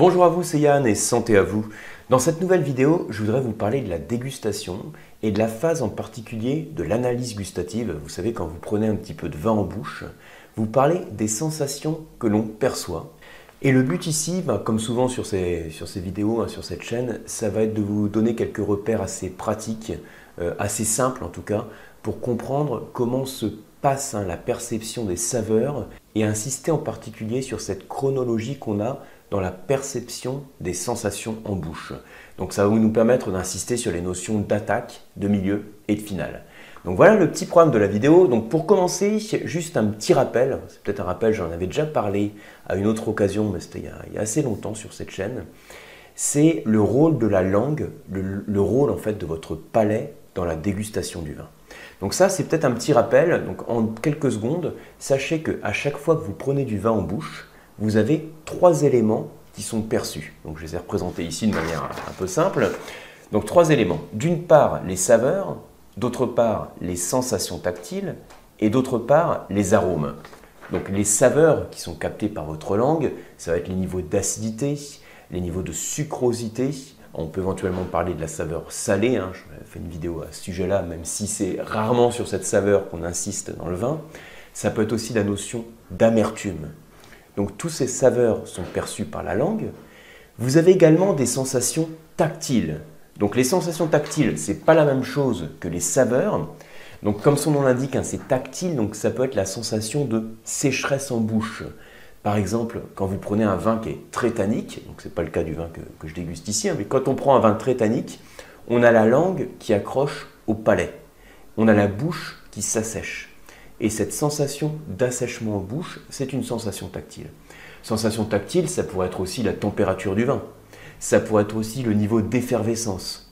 Bonjour à vous, c'est Yann et santé à vous. Dans cette nouvelle vidéo, je voudrais vous parler de la dégustation et de la phase en particulier de l'analyse gustative. Vous savez, quand vous prenez un petit peu de vin en bouche, vous parlez des sensations que l'on perçoit. Et le but ici, ben, comme souvent sur ces, vidéos, hein, sur cette chaîne, ça va être de vous donner quelques repères assez pratiques, euh, assez simples en tout cas, pour comprendre comment se passe hein, la perception des saveurs et insister en particulier sur cette chronologie qu'on a dans la perception des sensations en bouche. Donc ça va nous permettre d'insister sur les notions d'attaque, de milieu et de finale. Donc voilà le petit programme de la vidéo. Donc pour commencer, juste un petit rappel, c'est peut-être un rappel, j'en avais déjà parlé à une autre occasion, mais c'était il, y a assez longtemps sur cette chaîne. C'est le rôle de la langue, le rôle en fait de votre palais dans la dégustation du vin. Donc ça, c'est peut-être un petit rappel. Donc en quelques secondes, sachez qu'à chaque fois que vous prenez du vin en bouche, vous avez trois éléments qui sont perçus. Donc je les ai représentés ici de manière un peu simple. Donc trois éléments. D'une part, les saveurs, d'autre part, les sensations tactiles, et d'autre part, les arômes. Donc les saveurs qui sont captées par votre langue, ça va être les niveaux d'acidité, les niveaux de sucrosité, on peut éventuellement parler de la saveur salée, hein. je fait une vidéo à ce sujet-là, même si c'est rarement sur cette saveur qu'on insiste dans le vin. Ça peut être aussi la notion d'amertume. Donc tous ces saveurs sont perçues par la langue. Vous avez également des sensations tactiles. Donc les sensations tactiles, ce n'est pas la même chose que les saveurs. Donc comme son nom l'indique, hein, c'est tactile, donc ça peut être la sensation de sécheresse en bouche. Par exemple, quand vous prenez un vin qui est très tannique, donc ce n'est pas le cas du vin que, je déguste ici, hein, mais quand on prend un vin très tannique, on a la langue qui accroche au palais, on a la bouche qui s'assèche. Et cette sensation d'assèchement en bouche, c'est une sensation tactile. Sensation tactile, ça pourrait être aussi la température du vin, ça pourrait être aussi le niveau d'effervescence,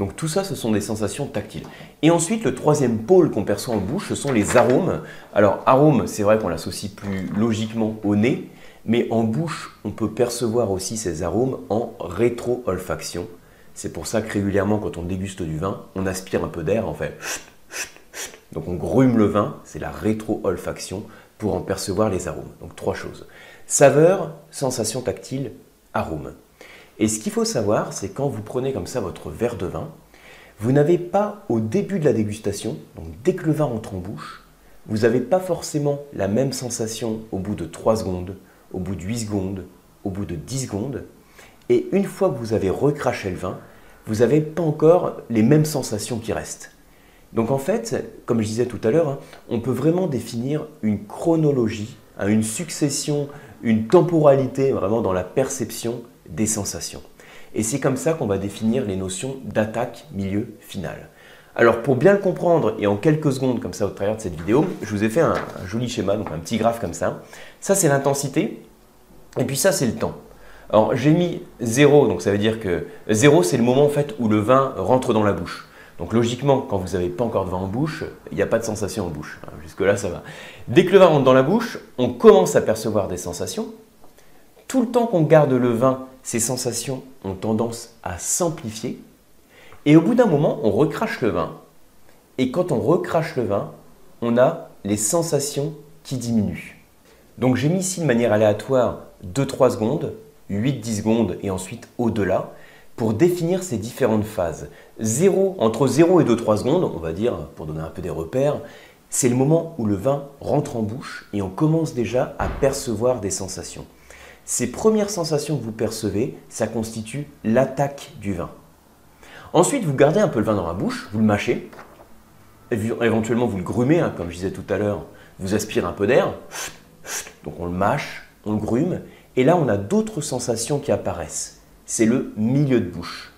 donc tout ça, ce sont des sensations tactiles. Et ensuite, le troisième pôle qu'on perçoit en bouche, ce sont les arômes. Alors arôme, c'est vrai qu'on l'associe plus logiquement au nez, mais en bouche, on peut percevoir aussi ces arômes en rétro-olfaction. C'est pour ça que régulièrement, quand on déguste du vin, on aspire un peu d'air, en fait. Donc on grume le vin, c'est la rétro-olfaction pour en percevoir les arômes. Donc trois choses. Saveur, sensation tactile, arôme. Et ce qu'il faut savoir, c'est quand vous prenez comme ça votre verre de vin, vous n'avez pas au début de la dégustation, donc dès que le vin rentre en bouche, vous n'avez pas forcément la même sensation au bout de 3 secondes, au bout de 8 secondes, au bout de 10 secondes. Et une fois que vous avez recraché le vin, vous n'avez pas encore les mêmes sensations qui restent. Donc en fait, comme je disais tout à l'heure, hein, on peut vraiment définir une chronologie, hein, une succession, une temporalité vraiment dans la perception des sensations. Et c'est comme ça qu'on va définir les notions d'attaque, milieu, finale. Alors pour bien le comprendre et en quelques secondes comme ça au travers de cette vidéo, je vous ai fait un, joli schéma, donc un petit graphe comme ça. Ça c'est l'intensité et puis ça c'est le temps. Alors j'ai mis 0, donc ça veut dire que 0 c'est le moment en fait où le vin rentre dans la bouche. Donc logiquement, quand vous n'avez pas encore de vin en bouche, il n'y a pas de sensation en bouche. Jusque là ça va. Dès que le vin rentre dans la bouche, on commence à percevoir des sensations. Tout le temps qu'on garde le vin ces sensations ont tendance à s'amplifier. Et au bout d'un moment, on recrache le vin. Et quand on recrache le vin, on a les sensations qui diminuent. Donc j'ai mis ici de manière aléatoire 2-3 secondes, 8-10 secondes et ensuite au-delà pour définir ces différentes phases. 0, entre 0 et 2-3 secondes, on va dire, pour donner un peu des repères, c'est le moment où le vin rentre en bouche et on commence déjà à percevoir des sensations. Ces premières sensations que vous percevez, ça constitue l'attaque du vin. Ensuite, vous gardez un peu le vin dans la bouche, vous le mâchez, éventuellement vous le grumez, hein, comme je disais tout à l'heure, vous aspirez un peu d'air, donc on le mâche, on le grume, et là on a d'autres sensations qui apparaissent. C'est le milieu de bouche.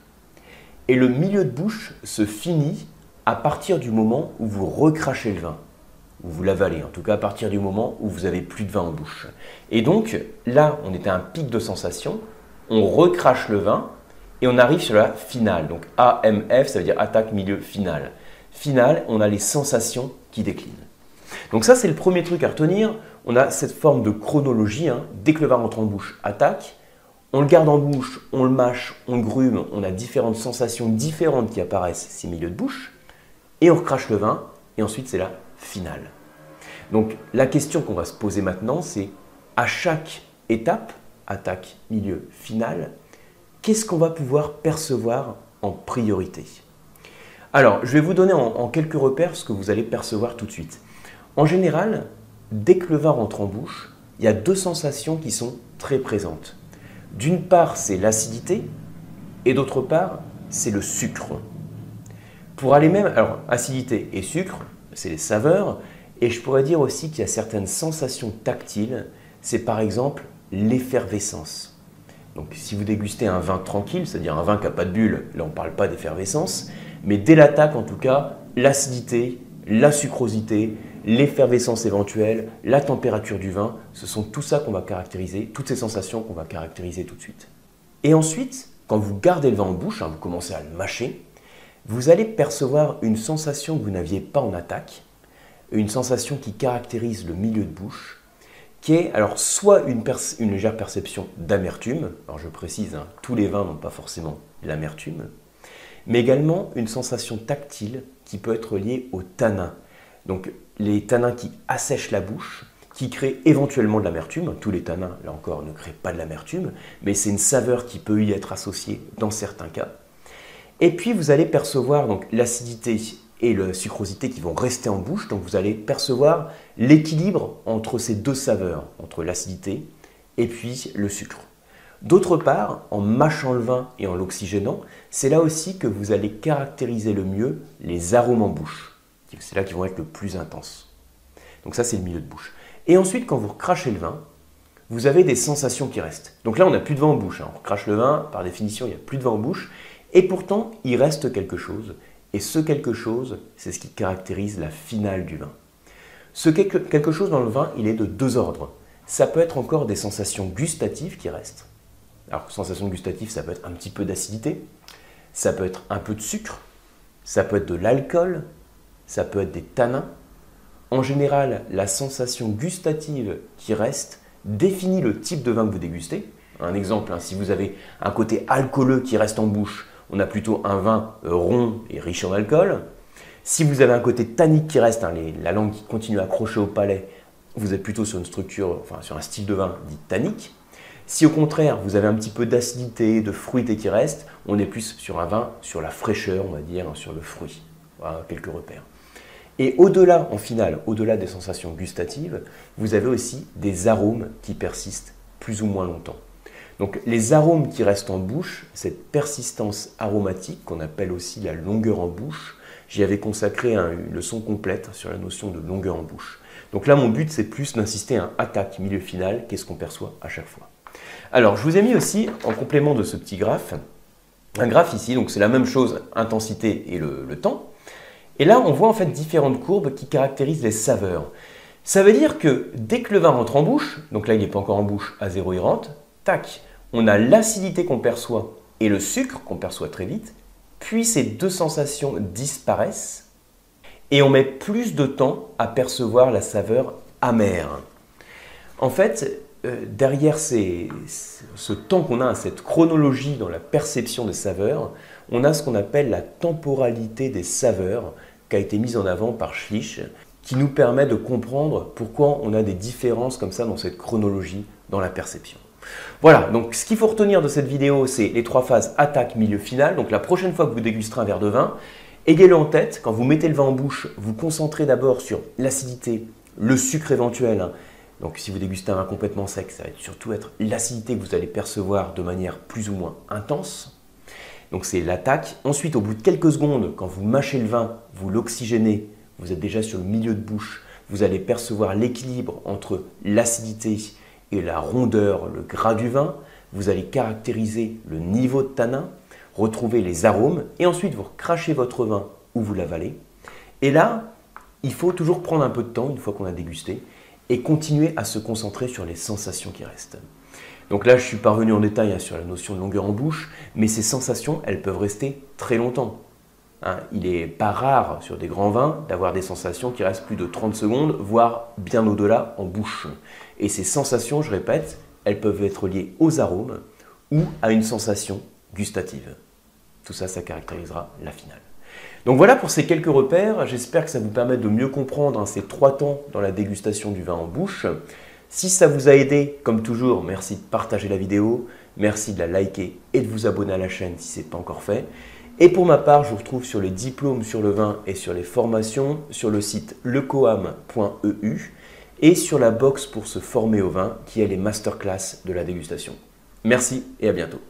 Et le milieu de bouche se finit à partir du moment où vous recrachez le vin ou vous l'avalez, en tout cas à partir du moment où vous avez plus de vin en bouche. Et donc là, on était à un pic de sensation, on recrache le vin et on arrive sur la finale. Donc AMF, ça veut dire attaque milieu finale. Finale, on a les sensations qui déclinent. Donc ça, c'est le premier truc à retenir. On a cette forme de chronologie. Hein. Dès que le vin rentre en bouche, attaque. On le garde en bouche, on le mâche, on le grume. On a différentes sensations différentes qui apparaissent ces milieux de bouche. Et on recrache le vin. Et ensuite, c'est la finale. Donc la question qu'on va se poser maintenant, c'est à chaque étape, attaque, milieu, finale, qu'est-ce qu'on va pouvoir percevoir en priorité? Alors, je vais vous donner en, quelques repères ce que vous allez percevoir tout de suite. En général, dès que le vin rentre en bouche, il y a deux sensations qui sont très présentes. D'une part, c'est l'acidité, et d'autre part, c'est le sucre. Pour aller même, alors acidité et sucre, c'est les saveurs, et je pourrais dire aussi qu'il y a certaines sensations tactiles, c'est par exemple l'effervescence. Donc si vous dégustez un vin tranquille, c'est-à-dire un vin qui n'a pas de bulle, là on ne parle pas d'effervescence, mais dès l'attaque en tout cas, l'acidité, la sucrosité, l'effervescence éventuelle, la température du vin, ce sont tout ça qu'on va caractériser, toutes ces sensations qu'on va caractériser tout de suite. Et ensuite, quand vous gardez le vin en bouche, hein, vous commencez à le mâcher, vous allez percevoir une sensation que vous n'aviez pas en attaque, une sensation qui caractérise le milieu de bouche, qui est alors soit une, légère perception d'amertume, alors je précise, hein, tous les vins n'ont pas forcément l'amertume, mais également une sensation tactile qui peut être liée au tanin. Les tanins qui assèchent la bouche, qui créent éventuellement de l'amertume. Tous les tanins, là encore, ne créent pas de l'amertume, mais c'est une saveur qui peut y être associée dans certains cas. Et puis vous allez percevoir donc l'acidité et la sucrosité qui vont rester en bouche. Donc vous allez percevoir l'équilibre entre ces deux saveurs, entre l'acidité et puis le sucre. D'autre part, en mâchant le vin et en l'oxygénant, c'est là aussi que vous allez caractériser le mieux les arômes en bouche. C'est là qu'ils vont être le plus intenses. Donc ça, c'est le milieu de bouche. Et ensuite, quand vous recrachez le vin, vous avez des sensations qui restent. Donc là, on n'a plus de vin en bouche. Hein. On recrache le vin, par définition, il n'y a plus de vin en bouche. Et pourtant, il reste quelque chose. Et ce quelque chose, c'est ce qui caractérise la finale du vin. Ce quelque chose dans le vin, il est de deux ordres. Ça peut être encore des sensations gustatives qui restent. Alors, sensations gustatives, ça peut être un petit peu d'acidité, ça peut être un peu de sucre, ça peut être de l'alcool, ça peut être des tanins. En général, la sensation gustative qui reste définit le type de vin que vous dégustez. Un exemple, hein, si vous avez un côté alcooleux qui reste en bouche, on a plutôt un vin euh, rond et riche en alcool. Si vous avez un côté tannique qui reste, hein, la langue qui continue à accrocher au palais, vous êtes plutôt sur une structure, enfin sur un style de vin dit tannique. Si au contraire vous avez un petit peu d'acidité, de fruité qui reste, on est plus sur un vin sur la fraîcheur, on va dire, hein, sur le fruit. Voilà quelques repères. Et au-delà, en finale, au-delà des sensations gustatives, vous avez aussi des arômes qui persistent plus ou moins longtemps. Donc les arômes qui restent en bouche, cette persistance aromatique qu'on appelle aussi la longueur en bouche, j'y avais consacré une leçon complète sur la notion de longueur en bouche. Donc là, mon but, c'est plus d'insister à un attaque milieu final, qu'est-ce qu'on perçoit à chaque fois. Alors, je vous ai mis aussi, en complément de ce petit graphe, un graphe ici, donc c'est la même chose, intensité et le, le temps. Et là, on voit en fait différentes courbes qui caractérisent les saveurs. Ça veut dire que dès que le vin rentre en bouche, donc là il n'est pas encore en bouche, à zéro il rentre, tac, on a l'acidité qu'on perçoit et le sucre qu'on perçoit très vite, puis ces deux sensations disparaissent et on met plus de temps à percevoir la saveur amère. En fait, euh, derrière ce temps qu'on a cette chronologie dans la perception des saveurs, on a ce qu'on appelle la temporalité des saveurs a été mise en avant par Schlich, qui nous permet de comprendre pourquoi on a des différences comme ça dans cette chronologie dans la perception. Voilà, donc ce qu'il faut retenir de cette vidéo, c'est les trois phases attaque, milieu, final. Donc la prochaine fois que vous dégusterez un verre de vin, ayez-le en tête, quand vous mettez le vin en bouche, vous concentrez d'abord sur l'acidité, le sucre éventuel. Donc si vous dégustez un vin complètement sec, ça va surtout être l'acidité que vous allez percevoir de manière plus ou moins intense. Donc c'est l'attaque. Ensuite, au bout de quelques secondes, quand vous mâchez le vin, vous l'oxygénez, vous êtes déjà sur le milieu de bouche, vous allez percevoir l'équilibre entre l'acidité et la rondeur, le gras du vin. Vous allez caractériser le niveau de tanin, retrouver les arômes et ensuite vous crachez votre vin ou vous l'avalez. Et là, il faut toujours prendre un peu de temps une fois qu'on a dégusté et continuer à se concentrer sur les sensations qui restent. Donc là, je suis parvenu en détail hein, sur la notion de longueur en bouche, mais ces sensations, elles peuvent rester très longtemps. Hein. il n'est pas rare sur des grands vins d'avoir des sensations qui restent plus de 30 secondes, voire bien au-delà en bouche. Et ces sensations, je répète, elles peuvent être liées aux arômes ou à une sensation gustative. Tout ça, ça caractérisera la finale. Donc voilà pour ces quelques repères. J'espère que ça vous permet de mieux comprendre hein, ces trois temps dans la dégustation du vin en bouche. Si ça vous a aidé, comme toujours, merci de partager la vidéo, merci de la liker et de vous abonner à la chaîne si ce n'est pas encore fait. Et pour ma part, je vous retrouve sur les diplômes sur le vin et sur les formations sur le site lecoam.eu et sur la box pour se former au vin qui est les masterclass de la dégustation. Merci et à bientôt.